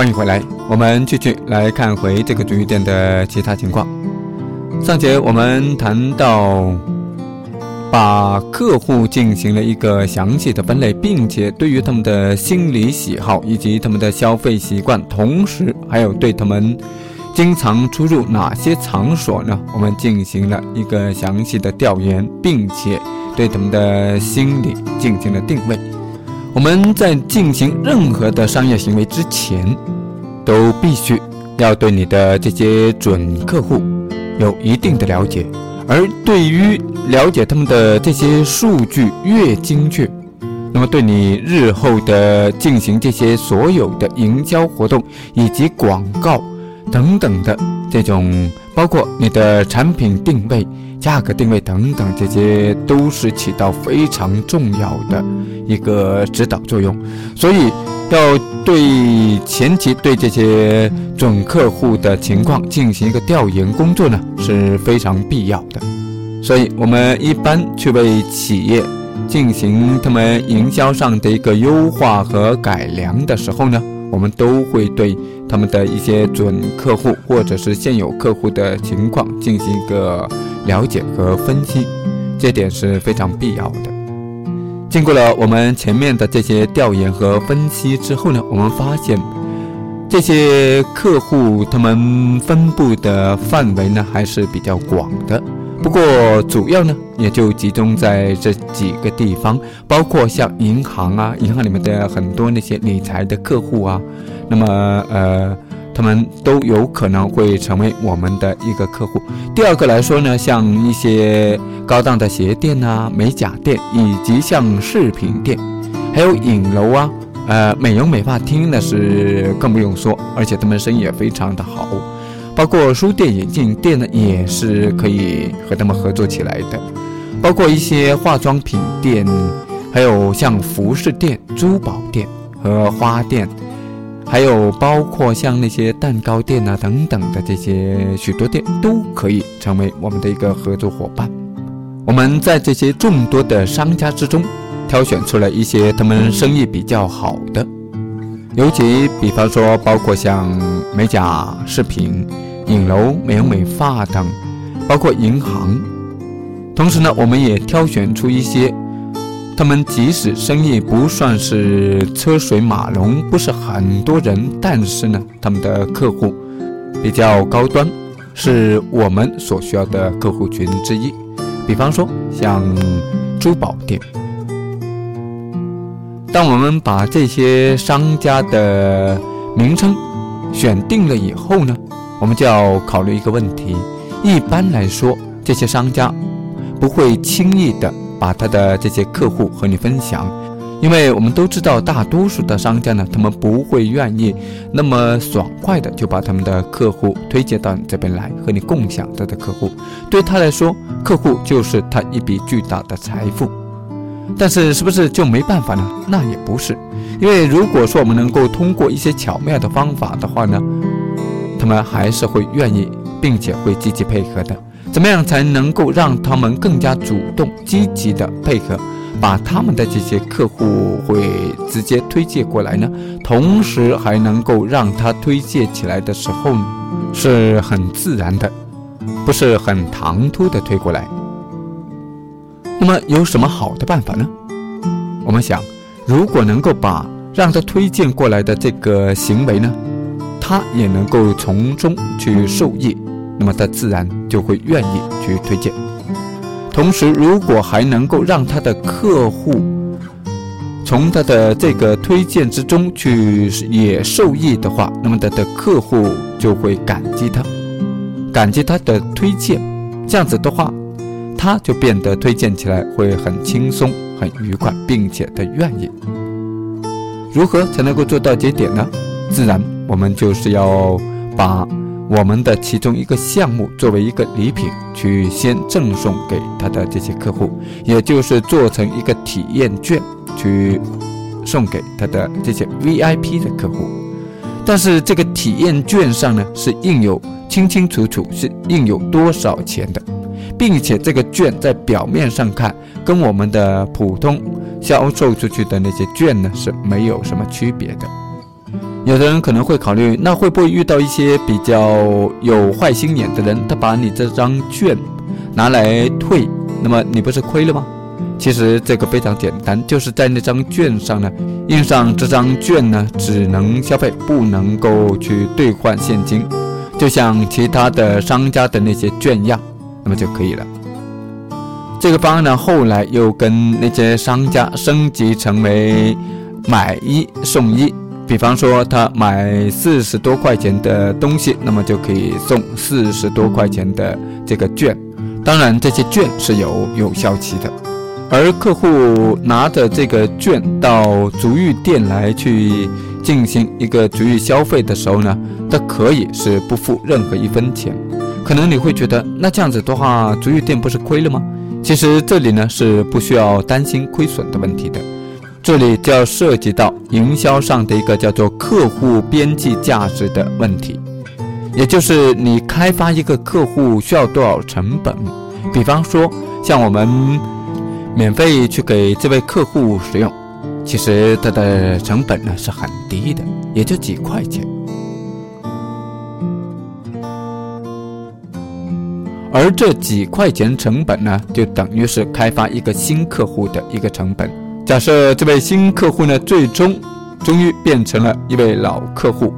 欢迎回来，我们继续来看回这个足浴店的其他情况。上节我们谈到，把客户进行了一个详细的分类，并且对于他们的心理喜好以及他们的消费习惯，同时还有对他们经常出入哪些场所呢？我们进行了一个详细的调研，并且对他们的心理进行了定位。我们在进行任何的商业行为之前，都必须要对你的这些准客户有一定的了解。而对于了解他们的这些数据越精确，那么对你日后的进行这些所有的营销活动以及广告等等的这种，包括你的产品定位。价格定位等等，这些都是起到非常重要的一个指导作用，所以要对前期对这些准客户的情况进行一个调研工作呢，是非常必要的。所以，我们一般去为企业进行他们营销上的一个优化和改良的时候呢，我们都会对他们的一些准客户或者是现有客户的情况进行一个。了解和分析，这点是非常必要的。经过了我们前面的这些调研和分析之后呢，我们发现这些客户他们分布的范围呢还是比较广的。不过主要呢也就集中在这几个地方，包括像银行啊，银行里面的很多那些理财的客户啊，那么呃。他们都有可能会成为我们的一个客户。第二个来说呢，像一些高档的鞋店啊、美甲店，以及像饰品店，还有影楼啊、呃美容美发厅，那是更不用说，而且他们生意也非常的好。包括书店、眼镜店呢，也是可以和他们合作起来的。包括一些化妆品店，还有像服饰店、珠宝店和花店。还有包括像那些蛋糕店啊等等的这些许多店都可以成为我们的一个合作伙伴。我们在这些众多的商家之中挑选出了一些他们生意比较好的，尤其比方说包括像美甲、饰品、影楼、美容美发等，包括银行。同时呢，我们也挑选出一些。他们即使生意不算是车水马龙，不是很多人，但是呢，他们的客户比较高端，是我们所需要的客户群之一。比方说，像珠宝店。当我们把这些商家的名称选定了以后呢，我们就要考虑一个问题：一般来说，这些商家不会轻易的。把他的这些客户和你分享，因为我们都知道，大多数的商家呢，他们不会愿意那么爽快的就把他们的客户推荐到你这边来和你共享他的客户。对他来说，客户就是他一笔巨大的财富。但是，是不是就没办法呢？那也不是，因为如果说我们能够通过一些巧妙的方法的话呢，他们还是会愿意，并且会积极配合的。怎么样才能够让他们更加主动、积极的配合，把他们的这些客户会直接推荐过来呢？同时还能够让他推荐起来的时候呢，是很自然的，不是很唐突的推过来。那么有什么好的办法呢？我们想，如果能够把让他推荐过来的这个行为呢，他也能够从中去受益。那么他自然就会愿意去推荐，同时如果还能够让他的客户从他的这个推荐之中去也受益的话，那么他的客户就会感激他，感激他的推荐，这样子的话，他就变得推荐起来会很轻松、很愉快，并且他愿意。如何才能够做到这点呢？自然我们就是要把。我们的其中一个项目作为一个礼品，去先赠送给他的这些客户，也就是做成一个体验券，去送给他的这些 VIP 的客户。但是这个体验券上呢，是印有清清楚楚是印有多少钱的，并且这个券在表面上看，跟我们的普通销售出去的那些券呢是没有什么区别的。有的人可能会考虑，那会不会遇到一些比较有坏心眼的人，他把你这张券拿来退，那么你不是亏了吗？其实这个非常简单，就是在那张券上呢印上这张券呢只能消费，不能够去兑换现金，就像其他的商家的那些券一样，那么就可以了。这个方案呢后来又跟那些商家升级成为买一送一。比方说，他买四十多块钱的东西，那么就可以送四十多块钱的这个券。当然，这些券是有有效期的。而客户拿着这个券到足浴店来去进行一个足浴消费的时候呢，他可以是不付任何一分钱。可能你会觉得，那这样子的话，足浴店不是亏了吗？其实这里呢是不需要担心亏损的问题的。这里就要涉及到营销上的一个叫做客户边际价值的问题，也就是你开发一个客户需要多少成本？比方说，像我们免费去给这位客户使用，其实它的成本呢是很低的，也就几块钱。而这几块钱成本呢，就等于是开发一个新客户的一个成本。假设这位新客户呢，最终终于变成了一位老客户，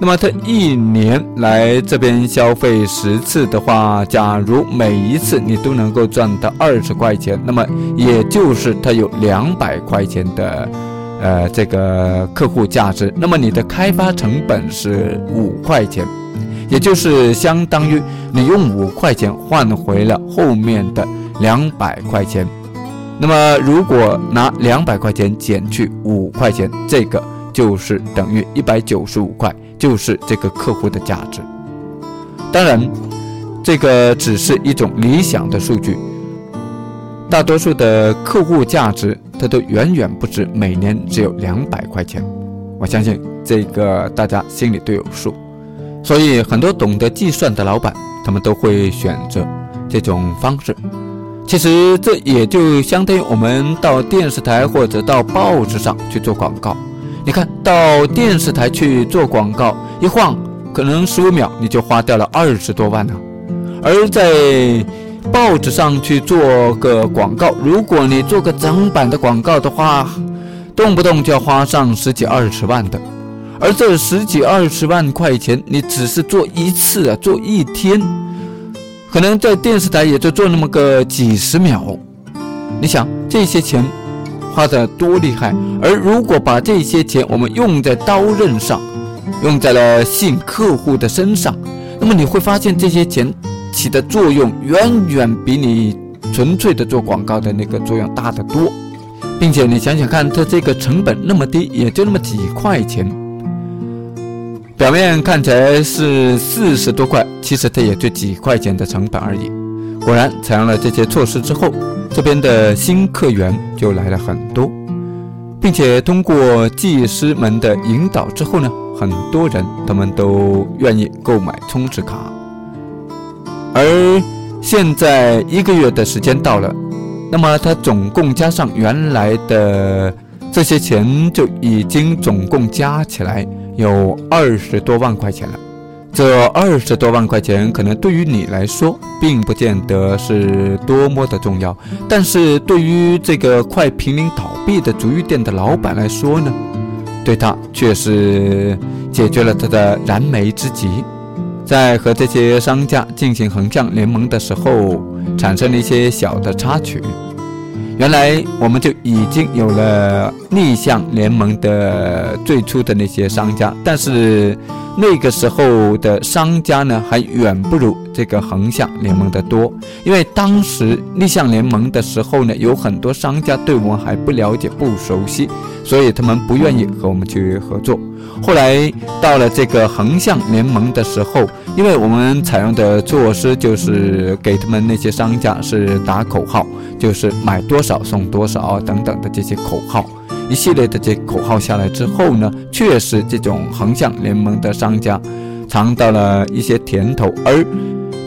那么他一年来这边消费十次的话，假如每一次你都能够赚到二十块钱，那么也就是他有两百块钱的，呃，这个客户价值。那么你的开发成本是五块钱，也就是相当于你用五块钱换回了后面的两百块钱。那么，如果拿两百块钱减去五块钱，这个就是等于一百九十五块，就是这个客户的价值。当然，这个只是一种理想的数据，大多数的客户价值它都远远不止每年只有两百块钱。我相信这个大家心里都有数，所以很多懂得计算的老板，他们都会选择这种方式。其实这也就相当于我们到电视台或者到报纸上去做广告。你看到电视台去做广告，一晃可能十五秒你就花掉了二十多万呢。而在报纸上去做个广告，如果你做个整版的广告的话，动不动就要花上十几二十万的。而这十几二十万块钱，你只是做一次啊，做一天。可能在电视台也就做那么个几十秒，你想这些钱花的多厉害？而如果把这些钱我们用在刀刃上，用在了吸引客户的身上，那么你会发现这些钱起的作用远远比你纯粹的做广告的那个作用大得多，并且你想想看，它这个成本那么低，也就那么几块钱。表面看起来是四十多块，其实它也就几块钱的成本而已。果然，采用了这些措施之后，这边的新客源就来了很多，并且通过技师们的引导之后呢，很多人他们都愿意购买充值卡。而现在一个月的时间到了，那么它总共加上原来的这些钱，就已经总共加起来。有二十多万块钱了，这二十多万块钱可能对于你来说并不见得是多么的重要，但是对于这个快濒临倒闭的足浴店的老板来说呢，对他却是解决了他的燃眉之急。在和这些商家进行横向联盟的时候，产生了一些小的插曲。原来我们就已经有了逆向联盟的最初的那些商家，但是那个时候的商家呢，还远不如这个横向联盟的多。因为当时逆向联盟的时候呢，有很多商家对我们还不了解、不熟悉，所以他们不愿意和我们去合作。后来到了这个横向联盟的时候，因为我们采用的措施就是给他们那些商家是打口号，就是买多少送多少等等的这些口号，一系列的这口号下来之后呢，确实这种横向联盟的商家尝到了一些甜头，而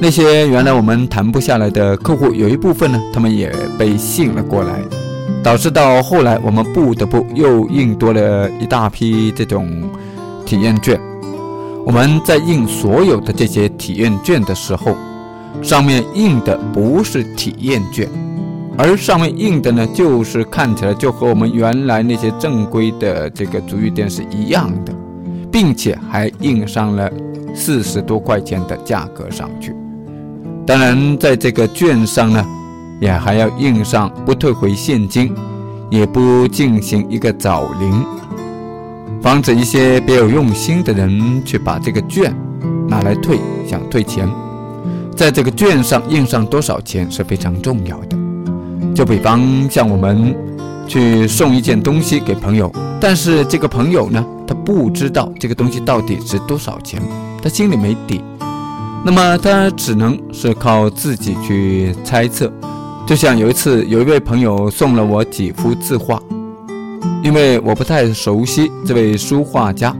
那些原来我们谈不下来的客户，有一部分呢，他们也被吸引了过来。导致到后来，我们不得不又印多了一大批这种体验券。我们在印所有的这些体验券的时候，上面印的不是体验券，而上面印的呢，就是看起来就和我们原来那些正规的这个足浴店是一样的，并且还印上了四十多块钱的价格上去。当然，在这个券上呢，也还要印上不退回现金，也不进行一个找零。防止一些别有用心的人去把这个券拿来退，想退钱，在这个券上印上多少钱是非常重要的。就比方像我们去送一件东西给朋友，但是这个朋友呢，他不知道这个东西到底值多少钱，他心里没底，那么他只能是靠自己去猜测。就像有一次，有一位朋友送了我几幅字画。因为我不太熟悉这位书画家，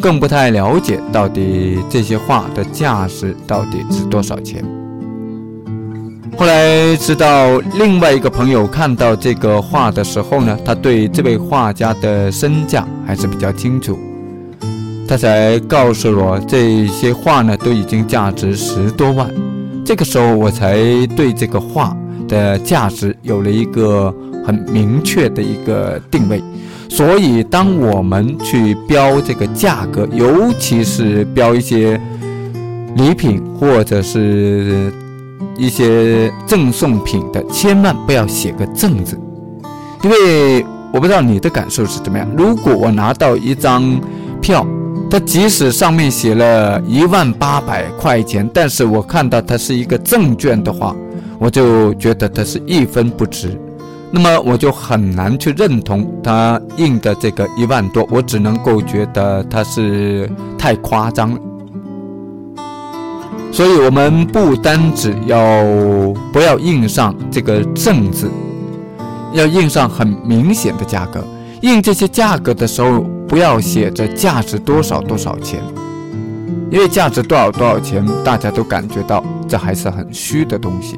更不太了解到底这些画的价值到底值多少钱。后来知道另外一个朋友看到这个画的时候呢，他对这位画家的身价还是比较清楚，他才告诉我这些画呢都已经价值十多万。这个时候我才对这个画的价值有了一个。很明确的一个定位，所以当我们去标这个价格，尤其是标一些礼品或者是一些赠送品的，千万不要写个“赠”字，因为我不知道你的感受是怎么样。如果我拿到一张票，它即使上面写了一万八百块钱，但是我看到它是一个赠券的话，我就觉得它是一分不值。那么我就很难去认同他印的这个一万多，我只能够觉得他是太夸张了。所以，我们不单只要不要印上这个“正”字，要印上很明显的价格。印这些价格的时候，不要写着价值多少多少钱，因为价值多少多少钱，大家都感觉到这还是很虚的东西。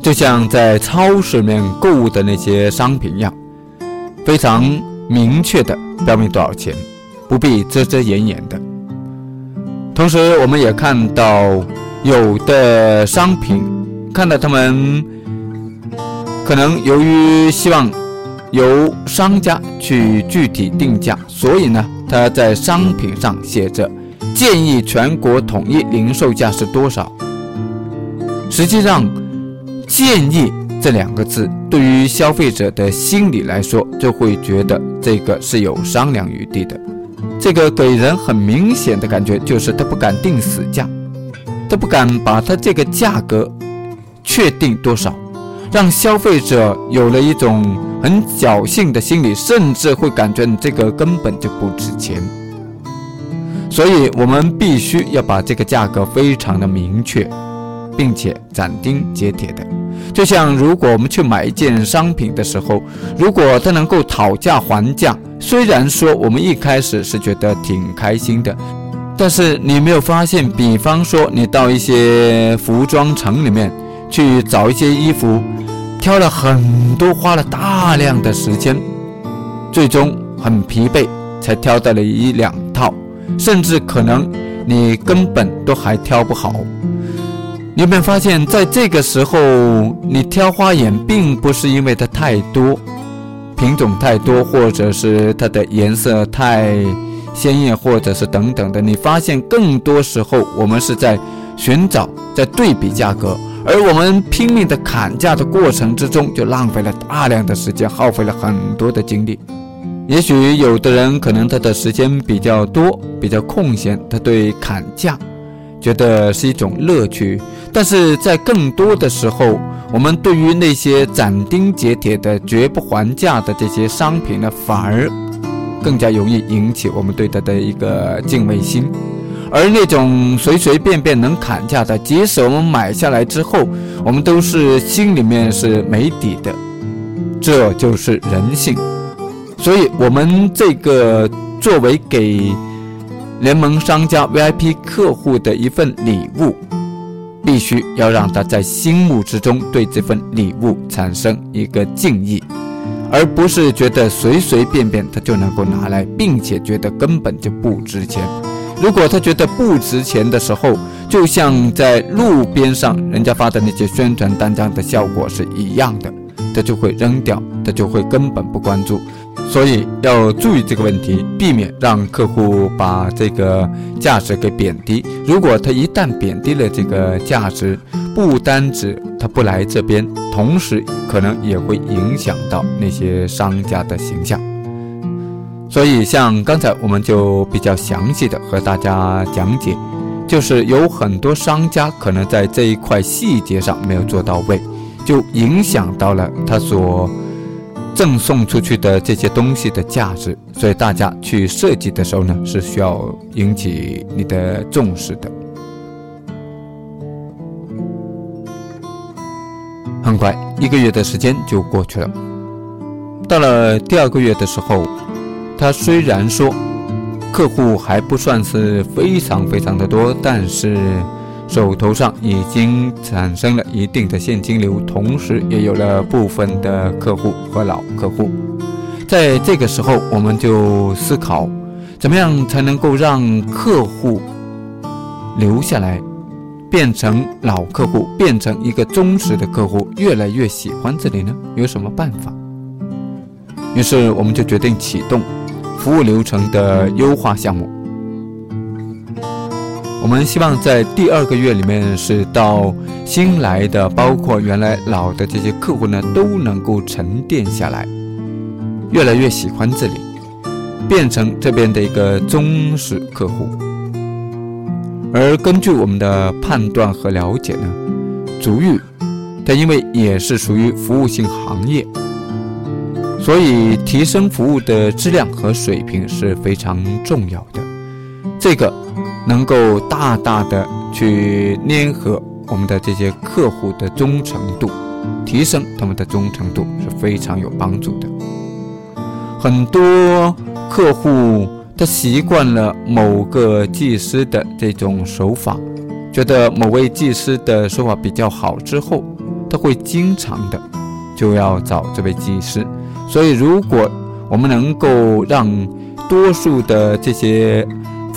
就像在超市里面购物的那些商品一样，非常明确的标明多少钱，不必遮遮掩掩的。同时，我们也看到有的商品，看到他们可能由于希望由商家去具体定价，所以呢，他在商品上写着建议全国统一零售价是多少，实际上。建议这两个字，对于消费者的心理来说，就会觉得这个是有商量余地的。这个给人很明显的感觉，就是他不敢定死价，他不敢把他这个价格确定多少，让消费者有了一种很侥幸的心理，甚至会感觉你这个根本就不值钱。所以，我们必须要把这个价格非常的明确，并且斩钉截铁的。就像如果我们去买一件商品的时候，如果他能够讨价还价，虽然说我们一开始是觉得挺开心的，但是你没有发现，比方说你到一些服装城里面去找一些衣服，挑了很多，花了大量的时间，最终很疲惫才挑到了一两套，甚至可能你根本都还挑不好。你有没有发现，在这个时候，你挑花眼，并不是因为它太多，品种太多，或者是它的颜色太鲜艳，或者是等等的。你发现，更多时候我们是在寻找，在对比价格，而我们拼命的砍价的过程之中，就浪费了大量的时间，耗费了很多的精力。也许有的人可能他的时间比较多，比较空闲，他对砍价。觉得是一种乐趣，但是在更多的时候，我们对于那些斩钉截铁的绝不还价的这些商品呢，反而更加容易引起我们对它的一个敬畏心。而那种随随便便能砍价的，即使我们买下来之后，我们都是心里面是没底的，这就是人性。所以，我们这个作为给。联盟商家 VIP 客户的一份礼物，必须要让他在心目之中对这份礼物产生一个敬意，而不是觉得随随便便他就能够拿来，并且觉得根本就不值钱。如果他觉得不值钱的时候，就像在路边上人家发的那些宣传单张的效果是一样的，他就会扔掉，他就会根本不关注。所以要注意这个问题，避免让客户把这个价值给贬低。如果他一旦贬低了这个价值，不单指他不来这边，同时可能也会影响到那些商家的形象。所以，像刚才我们就比较详细的和大家讲解，就是有很多商家可能在这一块细节上没有做到位，就影响到了他所。赠送出去的这些东西的价值，所以大家去设计的时候呢，是需要引起你的重视的。很快，一个月的时间就过去了。到了第二个月的时候，他虽然说客户还不算是非常非常的多，但是。手头上已经产生了一定的现金流，同时也有了部分的客户和老客户。在这个时候，我们就思考，怎么样才能够让客户留下来，变成老客户，变成一个忠实的客户，越来越喜欢这里呢？有什么办法？于是，我们就决定启动服务流程的优化项目。我们希望在第二个月里面，是到新来的，包括原来老的这些客户呢，都能够沉淀下来，越来越喜欢这里，变成这边的一个忠实客户。而根据我们的判断和了解呢，足浴它因为也是属于服务性行业，所以提升服务的质量和水平是非常重要的。这个。能够大大的去粘合我们的这些客户的忠诚度，提升他们的忠诚度是非常有帮助的。很多客户他习惯了某个技师的这种手法，觉得某位技师的手法比较好之后，他会经常的就要找这位技师。所以，如果我们能够让多数的这些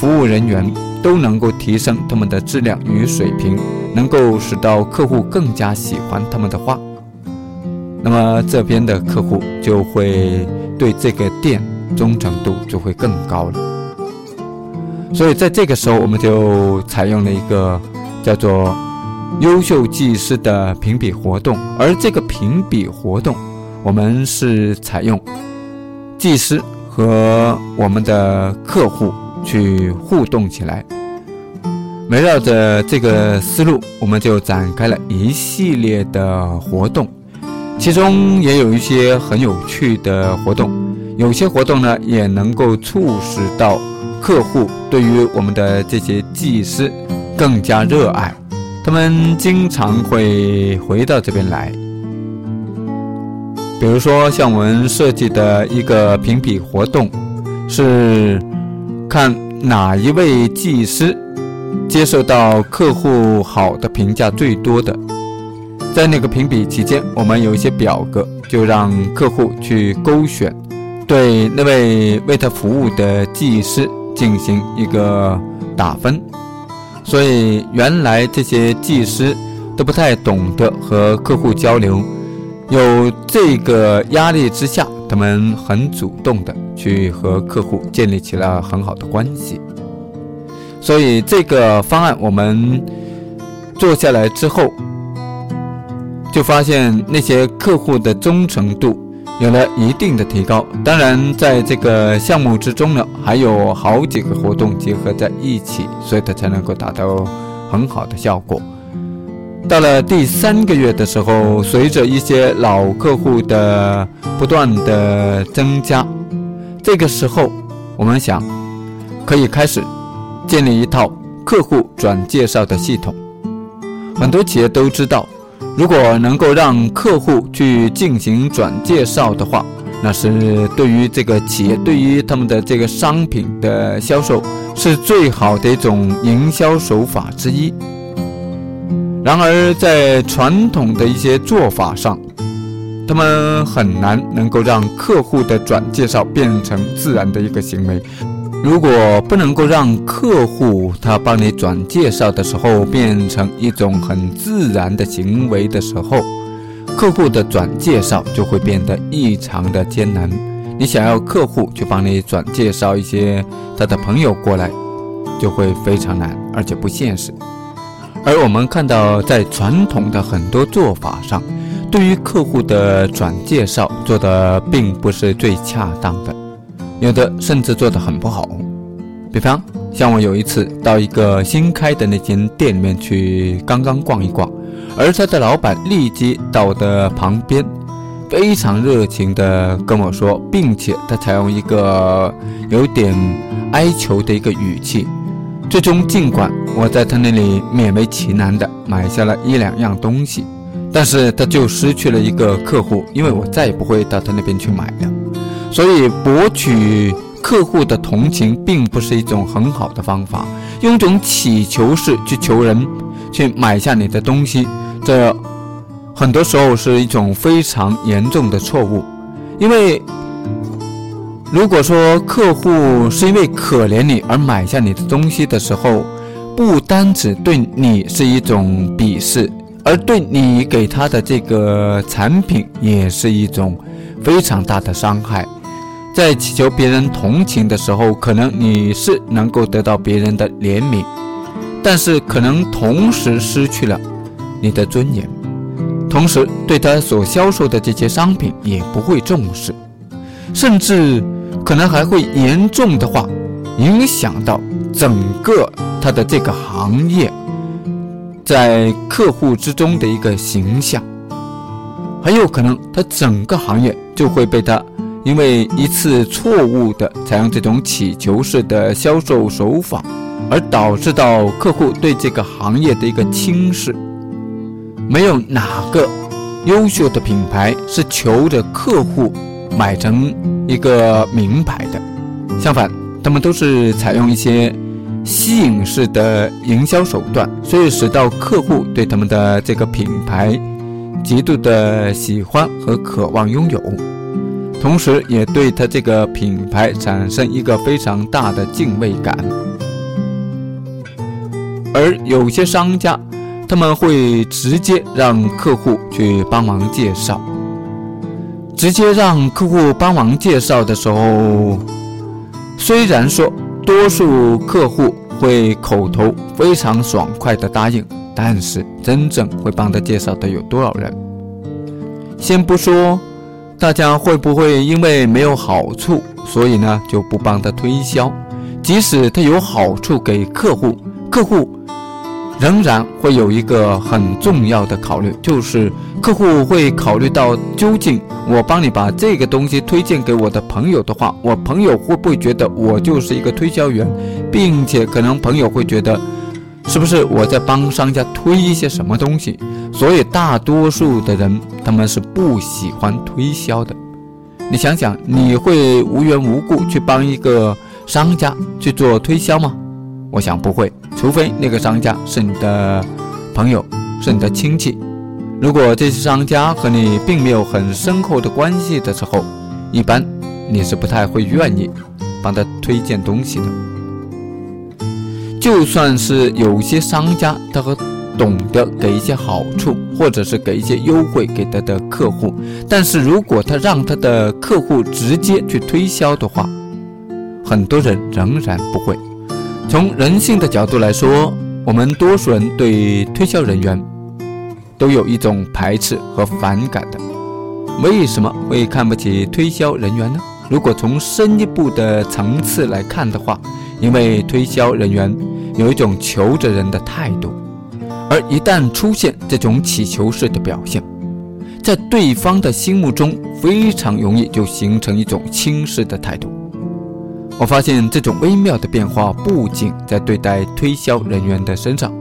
服务人员，都能够提升他们的质量与水平，能够使到客户更加喜欢他们的话，那么这边的客户就会对这个店忠诚度就会更高了。所以在这个时候，我们就采用了一个叫做“优秀技师”的评比活动，而这个评比活动，我们是采用技师和我们的客户。去互动起来，围绕着这个思路，我们就展开了一系列的活动，其中也有一些很有趣的活动，有些活动呢也能够促使到客户对于我们的这些技师更加热爱，他们经常会回到这边来。比如说，像我们设计的一个评比活动是。看哪一位技师接受到客户好的评价最多的，在那个评比期间，我们有一些表格，就让客户去勾选，对那位为他服务的技师进行一个打分。所以原来这些技师都不太懂得和客户交流，有这个压力之下。他们很主动的去和客户建立起了很好的关系，所以这个方案我们做下来之后，就发现那些客户的忠诚度有了一定的提高。当然，在这个项目之中呢，还有好几个活动结合在一起，所以它才能够达到很好的效果。到了第三个月的时候，随着一些老客户的不断的增加，这个时候我们想可以开始建立一套客户转介绍的系统。很多企业都知道，如果能够让客户去进行转介绍的话，那是对于这个企业，对于他们的这个商品的销售是最好的一种营销手法之一。然而，在传统的一些做法上，他们很难能够让客户的转介绍变成自然的一个行为。如果不能够让客户他帮你转介绍的时候变成一种很自然的行为的时候，客户的转介绍就会变得异常的艰难。你想要客户去帮你转介绍一些他的朋友过来，就会非常难，而且不现实。而我们看到，在传统的很多做法上，对于客户的转介绍做的并不是最恰当的。有的甚至做得很不好，比方像我有一次到一个新开的那间店里面去，刚刚逛一逛，而他的老板立即到我的旁边，非常热情地跟我说，并且他采用一个有点哀求的一个语气。最终，尽管我在他那里勉为其难地买下了一两样东西，但是他就失去了一个客户，因为我再也不会到他那边去买了。所以，博取客户的同情并不是一种很好的方法。用一种乞求式去求人去买下你的东西，这很多时候是一种非常严重的错误。因为如果说客户是因为可怜你而买下你的东西的时候，不单只对你是一种鄙视，而对你给他的这个产品也是一种非常大的伤害。在祈求别人同情的时候，可能你是能够得到别人的怜悯，但是可能同时失去了你的尊严，同时对他所销售的这些商品也不会重视，甚至可能还会严重的话影响到整个他的这个行业在客户之中的一个形象，很有可能他整个行业就会被他。因为一次错误的采用这种乞求式的销售手法，而导致到客户对这个行业的一个轻视。没有哪个优秀的品牌是求着客户买成一个名牌的，相反，他们都是采用一些吸引式的营销手段，所以使到客户对他们的这个品牌极度的喜欢和渴望拥有。同时，也对他这个品牌产生一个非常大的敬畏感。而有些商家，他们会直接让客户去帮忙介绍。直接让客户帮忙介绍的时候，虽然说多数客户会口头非常爽快的答应，但是真正会帮他介绍的有多少人？先不说。大家会不会因为没有好处，所以呢就不帮他推销？即使他有好处给客户，客户仍然会有一个很重要的考虑，就是客户会考虑到，究竟我帮你把这个东西推荐给我的朋友的话，我朋友会不会觉得我就是一个推销员，并且可能朋友会觉得。是不是我在帮商家推一些什么东西？所以大多数的人他们是不喜欢推销的。你想想，你会无缘无故去帮一个商家去做推销吗？我想不会，除非那个商家是你的朋友，是你的亲戚。如果这些商家和你并没有很深厚的关系的时候，一般你是不太会愿意帮他推荐东西的。就算是有些商家，他和懂得给一些好处，或者是给一些优惠给他的客户，但是如果他让他的客户直接去推销的话，很多人仍然不会。从人性的角度来说，我们多数人对推销人员都有一种排斥和反感的。为什么会看不起推销人员呢？如果从深一步的层次来看的话，因为推销人员有一种求着人的态度，而一旦出现这种乞求式的表现，在对方的心目中非常容易就形成一种轻视的态度。我发现这种微妙的变化不仅在对待推销人员的身上，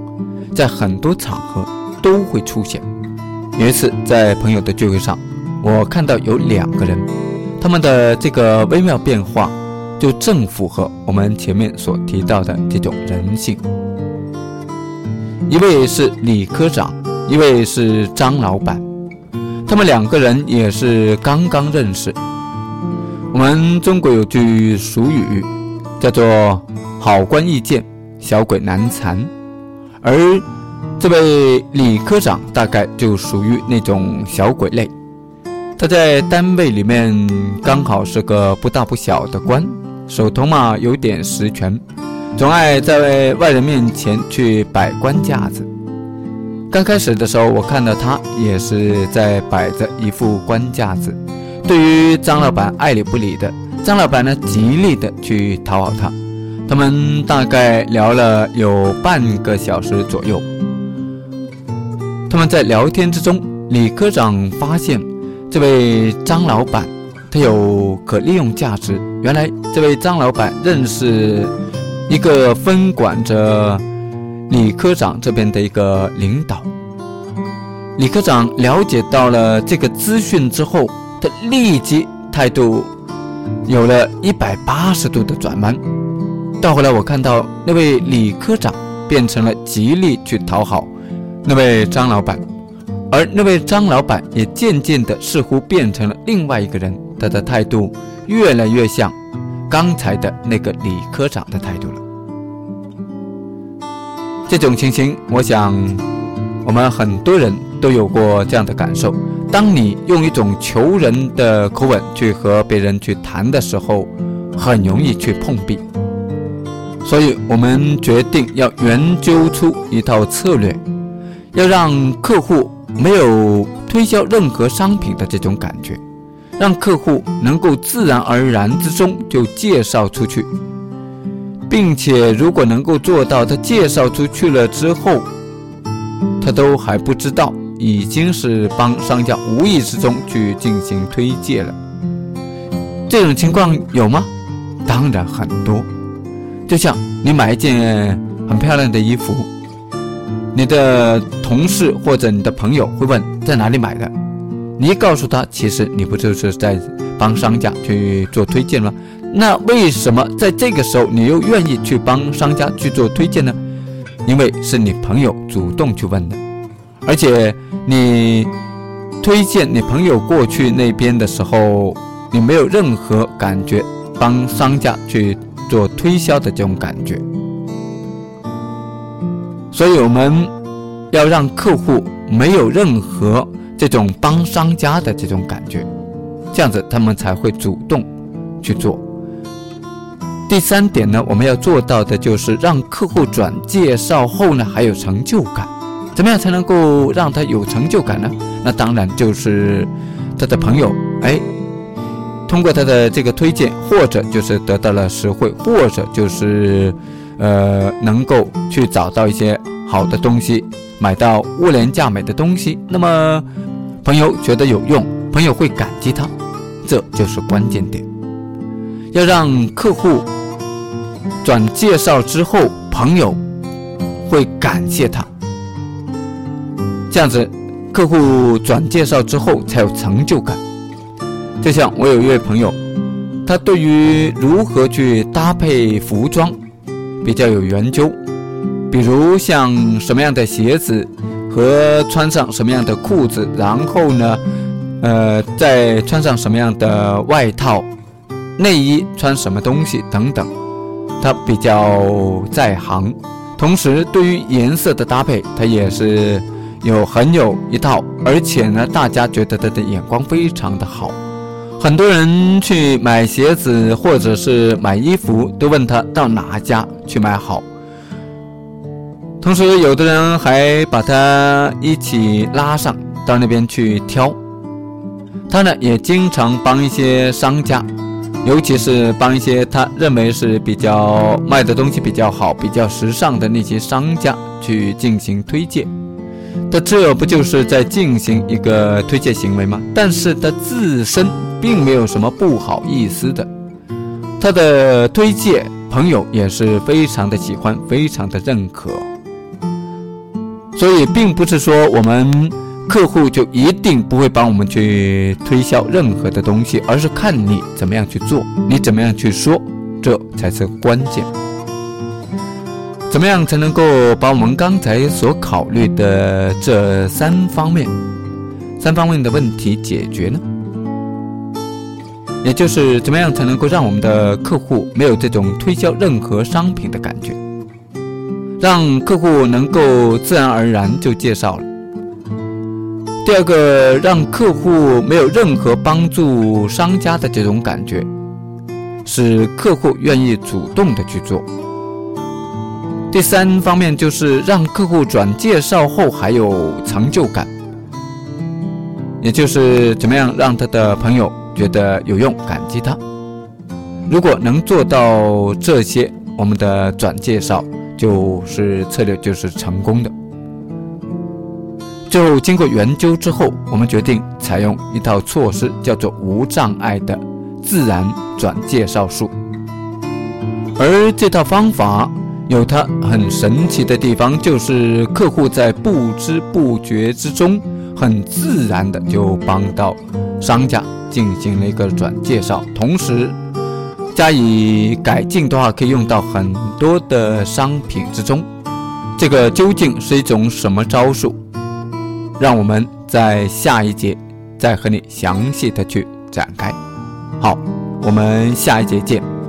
在很多场合都会出现。有一次在朋友的聚会上，我看到有两个人，他们的这个微妙变化。就正符合我们前面所提到的这种人性。一位是李科长，一位是张老板，他们两个人也是刚刚认识。我们中国有句俗语，叫做“好官易见，小鬼难缠”，而这位李科长大概就属于那种小鬼类。他在单位里面刚好是个不大不小的官，手头嘛有点实权，总爱在外人面前去摆官架子。刚开始的时候，我看到他也是在摆着一副官架子。对于张老板爱理不理的，张老板呢极力的去讨好他。他们大概聊了有半个小时左右。他们在聊天之中，李科长发现这位张老板他有可利用价值。原来这位张老板认识一个分管着李科长这边的一个领导。李科长了解到了这个资讯之后。他立即态度有了一百八十度的转弯。到后来，我看到那位李科长变成了极力去讨好那位张老板，而那位张老板也渐渐的似乎变成了另外一个人，他的态度越来越像刚才的那个李科长的态度了。这种情形，我想我们很多人都有过这样的感受。当你用一种求人的口吻去和别人去谈的时候，很容易去碰壁。所以我们决定要研究出一套策略，要让客户没有推销任何商品的这种感觉，让客户能够自然而然之中就介绍出去，并且如果能够做到，他介绍出去了之后，他都还不知道。已经是帮商家无意之中去进行推介了，这种情况有吗？当然很多。就像你买一件很漂亮的衣服，你的同事或者你的朋友会问在哪里买的，你告诉他，其实你不就是在帮商家去做推荐吗？那为什么在这个时候你又愿意去帮商家去做推荐呢？因为是你朋友主动去问的，而且。你推荐你朋友过去那边的时候，你没有任何感觉帮商家去做推销的这种感觉，所以我们要让客户没有任何这种帮商家的这种感觉，这样子他们才会主动去做。第三点呢，我们要做到的就是让客户转介绍后呢还有成就感。怎么样才能够让他有成就感呢？那当然就是他的朋友，哎，通过他的这个推荐，或者就是得到了实惠，或者就是呃能够去找到一些好的东西，买到物廉价美的东西。那么朋友觉得有用，朋友会感激他，这就是关键点。要让客户转介绍之后，朋友会感谢他。这样子，客户转介绍之后才有成就感。就像我有一位朋友，他对于如何去搭配服装比较有研究，比如像什么样的鞋子和穿上什么样的裤子，然后呢，呃，再穿上什么样的外套、内衣，穿什么东西等等，他比较在行。同时，对于颜色的搭配，他也是。有很有一套，而且呢，大家觉得他的眼光非常的好。很多人去买鞋子或者是买衣服，都问他到哪家去买好。同时，有的人还把他一起拉上到那边去挑。他呢，也经常帮一些商家，尤其是帮一些他认为是比较卖的东西比较好、比较时尚的那些商家去进行推荐。他这不就是在进行一个推荐行为吗？但是他自身并没有什么不好意思的，他的推荐朋友也是非常的喜欢，非常的认可。所以并不是说我们客户就一定不会帮我们去推销任何的东西，而是看你怎么样去做，你怎么样去说，这才是关键。怎么样才能够把我们刚才所考虑的这三方面三方面的问题解决呢？也就是怎么样才能够让我们的客户没有这种推销任何商品的感觉，让客户能够自然而然就介绍了。第二个，让客户没有任何帮助商家的这种感觉，使客户愿意主动的去做。第三方面就是让客户转介绍后还有成就感，也就是怎么样让他的朋友。觉得有用，感激他。如果能做到这些，我们的转介绍就是策略，就是成功的。最后经过研究之后，我们决定采用一套措施，叫做无障碍的自然转介绍术。而这套方法有它很神奇的地方，就是客户在不知不觉之中，很自然的就帮到商家。进行了一个转介绍，同时加以改进的话，可以用到很多的商品之中。这个究竟是一种什么招数？让我们在下一节再和你详细的去展开。好，我们下一节见。